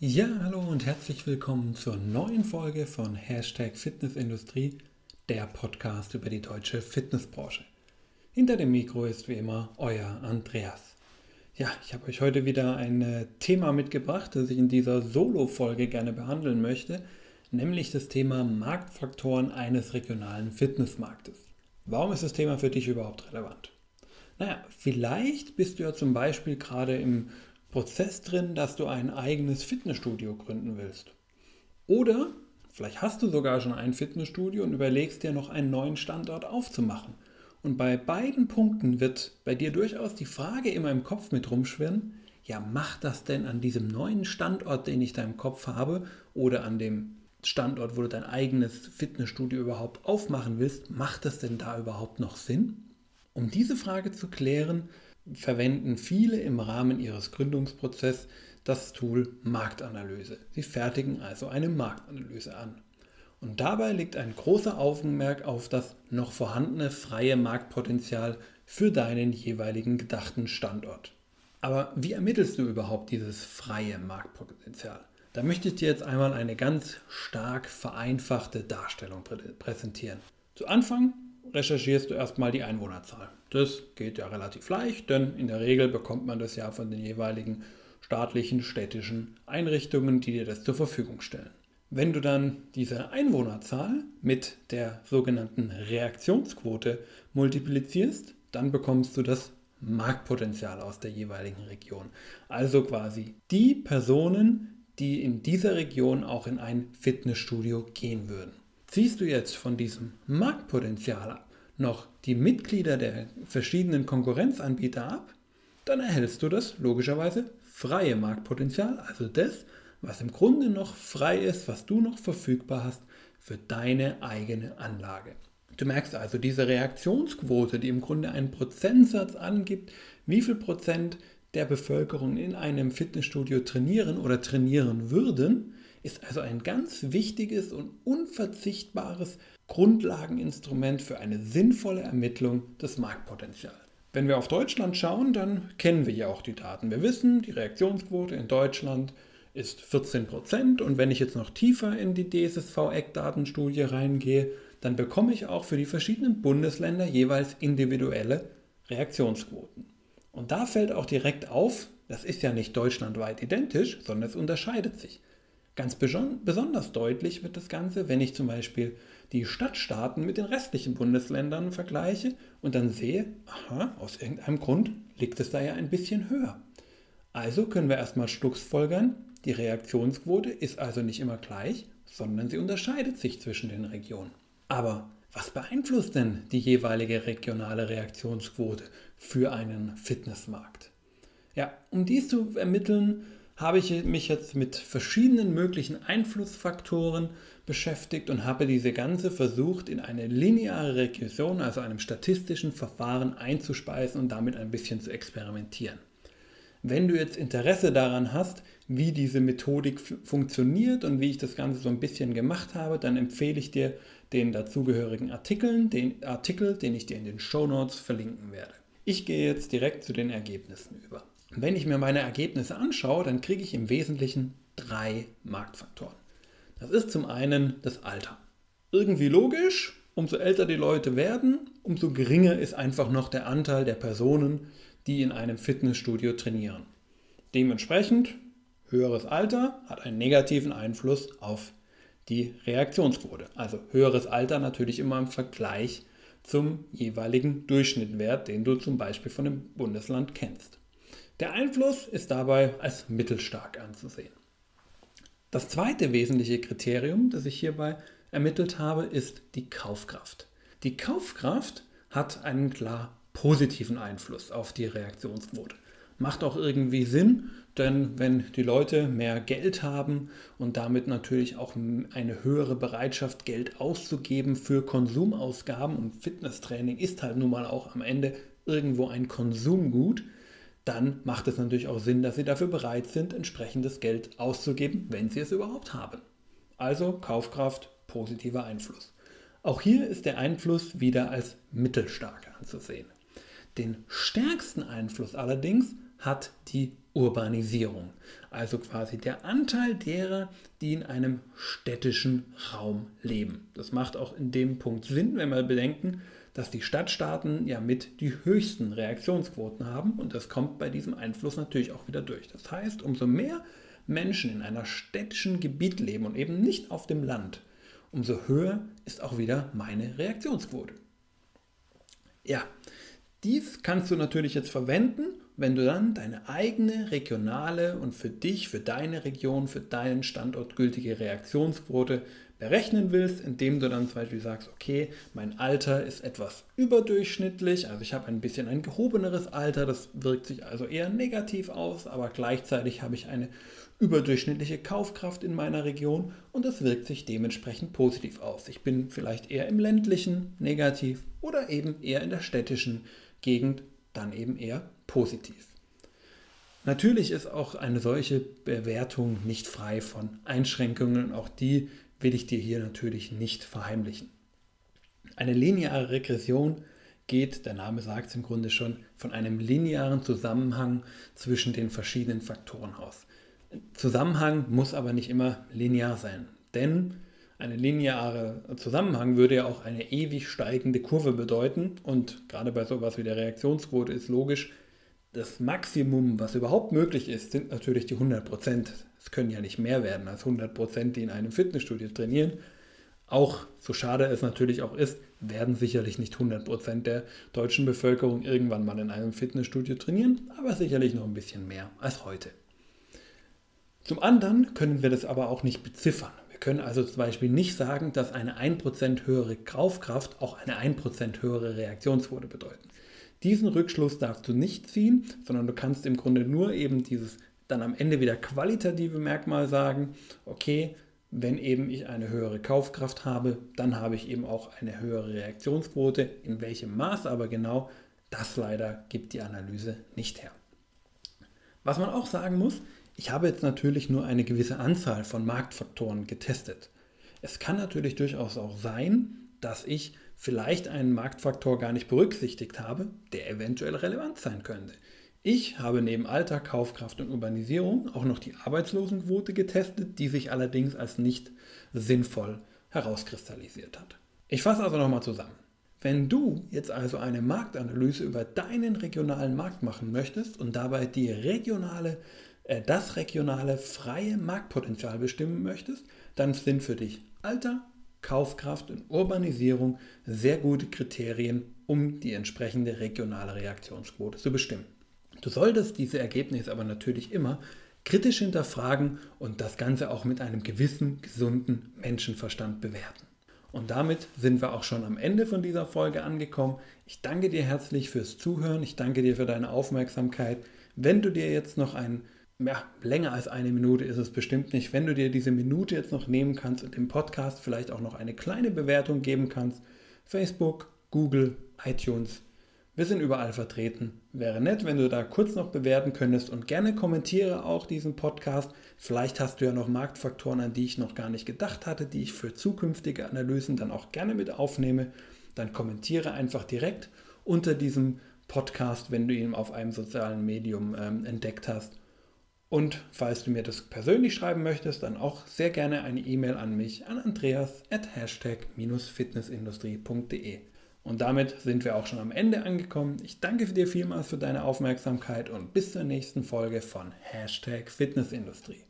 Ja, hallo und herzlich willkommen zur neuen Folge von Hashtag Fitnessindustrie, der Podcast über die deutsche Fitnessbranche. Hinter dem Mikro ist wie immer euer Andreas. Ja, ich habe euch heute wieder ein äh, Thema mitgebracht, das ich in dieser Solo-Folge gerne behandeln möchte, nämlich das Thema Marktfaktoren eines regionalen Fitnessmarktes. Warum ist das Thema für dich überhaupt relevant? Naja, vielleicht bist du ja zum Beispiel gerade im Prozess drin, dass du ein eigenes Fitnessstudio gründen willst. Oder vielleicht hast du sogar schon ein Fitnessstudio und überlegst dir noch einen neuen Standort aufzumachen. Und bei beiden Punkten wird bei dir durchaus die Frage immer im Kopf mit rumschwirren, ja, macht das denn an diesem neuen Standort, den ich da im Kopf habe, oder an dem Standort, wo du dein eigenes Fitnessstudio überhaupt aufmachen willst, macht das denn da überhaupt noch Sinn? Um diese Frage zu klären, verwenden viele im Rahmen ihres Gründungsprozesses das Tool Marktanalyse. Sie fertigen also eine Marktanalyse an. Und dabei liegt ein großer Augenmerk auf das noch vorhandene freie Marktpotenzial für deinen jeweiligen gedachten Standort. Aber wie ermittelst du überhaupt dieses freie Marktpotenzial? Da möchte ich dir jetzt einmal eine ganz stark vereinfachte Darstellung präsentieren. Zu Anfang recherchierst du erstmal die Einwohnerzahl. Das geht ja relativ leicht, denn in der Regel bekommt man das ja von den jeweiligen staatlichen, städtischen Einrichtungen, die dir das zur Verfügung stellen. Wenn du dann diese Einwohnerzahl mit der sogenannten Reaktionsquote multiplizierst, dann bekommst du das Marktpotenzial aus der jeweiligen Region. Also quasi die Personen, die in dieser Region auch in ein Fitnessstudio gehen würden. Ziehst du jetzt von diesem Marktpotenzial noch die Mitglieder der verschiedenen Konkurrenzanbieter ab, dann erhältst du das logischerweise freie Marktpotenzial, also das, was im Grunde noch frei ist, was du noch verfügbar hast für deine eigene Anlage. Du merkst also diese Reaktionsquote, die im Grunde einen Prozentsatz angibt, wie viel Prozent der Bevölkerung in einem Fitnessstudio trainieren oder trainieren würden, ist also ein ganz wichtiges und unverzichtbares Grundlageninstrument für eine sinnvolle Ermittlung des Marktpotenzials. Wenn wir auf Deutschland schauen, dann kennen wir ja auch die Daten. Wir wissen, die Reaktionsquote in Deutschland ist 14 Prozent und wenn ich jetzt noch tiefer in die DSSV-Eckdatenstudie reingehe, dann bekomme ich auch für die verschiedenen Bundesländer jeweils individuelle Reaktionsquoten. Und da fällt auch direkt auf, das ist ja nicht deutschlandweit identisch, sondern es unterscheidet sich. Ganz besonders deutlich wird das Ganze, wenn ich zum Beispiel die Stadtstaaten mit den restlichen Bundesländern vergleiche und dann sehe, aha, aus irgendeinem Grund liegt es da ja ein bisschen höher. Also können wir erstmal schlussfolgern, die Reaktionsquote ist also nicht immer gleich, sondern sie unterscheidet sich zwischen den Regionen. Aber was beeinflusst denn die jeweilige regionale Reaktionsquote für einen Fitnessmarkt? Ja, um dies zu ermitteln, habe ich mich jetzt mit verschiedenen möglichen Einflussfaktoren beschäftigt und habe diese ganze versucht in eine lineare Regression, also einem statistischen Verfahren einzuspeisen und damit ein bisschen zu experimentieren. Wenn du jetzt Interesse daran hast, wie diese Methodik funktioniert und wie ich das Ganze so ein bisschen gemacht habe, dann empfehle ich dir den dazugehörigen Artikeln, den Artikel, den ich dir in den Show Notes verlinken werde. Ich gehe jetzt direkt zu den Ergebnissen über. Wenn ich mir meine Ergebnisse anschaue, dann kriege ich im Wesentlichen drei Marktfaktoren. Das ist zum einen das Alter. Irgendwie logisch, umso älter die Leute werden, umso geringer ist einfach noch der Anteil der Personen, die in einem Fitnessstudio trainieren. Dementsprechend, höheres Alter hat einen negativen Einfluss auf die Reaktionsquote. Also höheres Alter natürlich immer im Vergleich zum jeweiligen Durchschnittwert, den du zum Beispiel von dem Bundesland kennst. Der Einfluss ist dabei als mittelstark anzusehen. Das zweite wesentliche Kriterium, das ich hierbei ermittelt habe, ist die Kaufkraft. Die Kaufkraft hat einen klar positiven Einfluss auf die Reaktionsquote. Macht auch irgendwie Sinn, denn wenn die Leute mehr Geld haben und damit natürlich auch eine höhere Bereitschaft, Geld auszugeben für Konsumausgaben und Fitnesstraining ist halt nun mal auch am Ende irgendwo ein Konsumgut, dann macht es natürlich auch Sinn, dass Sie dafür bereit sind, entsprechendes Geld auszugeben, wenn Sie es überhaupt haben. Also Kaufkraft, positiver Einfluss. Auch hier ist der Einfluss wieder als mittelstark anzusehen. Den stärksten Einfluss allerdings hat die Urbanisierung. Also quasi der Anteil derer, die in einem städtischen Raum leben. Das macht auch in dem Punkt Sinn, wenn wir bedenken, dass die Stadtstaaten ja mit die höchsten Reaktionsquoten haben und das kommt bei diesem Einfluss natürlich auch wieder durch. Das heißt, umso mehr Menschen in einer städtischen Gebiet leben und eben nicht auf dem Land, umso höher ist auch wieder meine Reaktionsquote. Ja, dies kannst du natürlich jetzt verwenden, wenn du dann deine eigene regionale und für dich, für deine Region, für deinen Standort gültige Reaktionsquote berechnen willst, indem du dann zum Beispiel sagst, okay, mein Alter ist etwas überdurchschnittlich, also ich habe ein bisschen ein gehobeneres Alter, das wirkt sich also eher negativ aus, aber gleichzeitig habe ich eine überdurchschnittliche Kaufkraft in meiner Region und das wirkt sich dementsprechend positiv aus. Ich bin vielleicht eher im ländlichen negativ oder eben eher in der städtischen Gegend dann eben eher positiv. Natürlich ist auch eine solche Bewertung nicht frei von Einschränkungen und auch die will ich dir hier natürlich nicht verheimlichen. Eine lineare Regression geht, der Name sagt es im Grunde schon, von einem linearen Zusammenhang zwischen den verschiedenen Faktoren aus. Zusammenhang muss aber nicht immer linear sein, denn eine lineare Zusammenhang würde ja auch eine ewig steigende Kurve bedeuten und gerade bei sowas wie der Reaktionsquote ist logisch, das Maximum, was überhaupt möglich ist, sind natürlich die 100 Prozent. Es können ja nicht mehr werden als 100 Prozent, die in einem Fitnessstudio trainieren. Auch so schade es natürlich auch ist, werden sicherlich nicht 100 Prozent der deutschen Bevölkerung irgendwann mal in einem Fitnessstudio trainieren, aber sicherlich noch ein bisschen mehr als heute. Zum anderen können wir das aber auch nicht beziffern. Wir können also zum Beispiel nicht sagen, dass eine 1% höhere Kaufkraft auch eine 1% höhere Reaktionsquote bedeuten. Diesen Rückschluss darfst du nicht ziehen, sondern du kannst im Grunde nur eben dieses dann am Ende wieder qualitative Merkmal sagen, okay, wenn eben ich eine höhere Kaufkraft habe, dann habe ich eben auch eine höhere Reaktionsquote. In welchem Maß aber genau, das leider gibt die Analyse nicht her. Was man auch sagen muss, ich habe jetzt natürlich nur eine gewisse Anzahl von Marktfaktoren getestet. Es kann natürlich durchaus auch sein, dass ich vielleicht einen Marktfaktor gar nicht berücksichtigt habe, der eventuell relevant sein könnte. Ich habe neben Alter, Kaufkraft und Urbanisierung auch noch die Arbeitslosenquote getestet, die sich allerdings als nicht sinnvoll herauskristallisiert hat. Ich fasse also nochmal zusammen. Wenn du jetzt also eine Marktanalyse über deinen regionalen Markt machen möchtest und dabei die regionale äh, das regionale freie Marktpotenzial bestimmen möchtest, dann sind für dich Alter, Kaufkraft und Urbanisierung sehr gute Kriterien, um die entsprechende regionale Reaktionsquote zu bestimmen. Du solltest diese Ergebnisse aber natürlich immer kritisch hinterfragen und das Ganze auch mit einem gewissen, gesunden Menschenverstand bewerten. Und damit sind wir auch schon am Ende von dieser Folge angekommen. Ich danke dir herzlich fürs Zuhören. Ich danke dir für deine Aufmerksamkeit. Wenn du dir jetzt noch ein ja, länger als eine Minute ist es bestimmt nicht. Wenn du dir diese Minute jetzt noch nehmen kannst und dem Podcast vielleicht auch noch eine kleine Bewertung geben kannst, Facebook, Google, iTunes, wir sind überall vertreten. Wäre nett, wenn du da kurz noch bewerten könntest und gerne kommentiere auch diesen Podcast. Vielleicht hast du ja noch Marktfaktoren, an die ich noch gar nicht gedacht hatte, die ich für zukünftige Analysen dann auch gerne mit aufnehme. Dann kommentiere einfach direkt unter diesem Podcast, wenn du ihn auf einem sozialen Medium ähm, entdeckt hast. Und falls du mir das persönlich schreiben möchtest, dann auch sehr gerne eine E-Mail an mich an andreas at hashtag-fitnessindustrie.de. Und damit sind wir auch schon am Ende angekommen. Ich danke dir vielmals für deine Aufmerksamkeit und bis zur nächsten Folge von Hashtag Fitnessindustrie.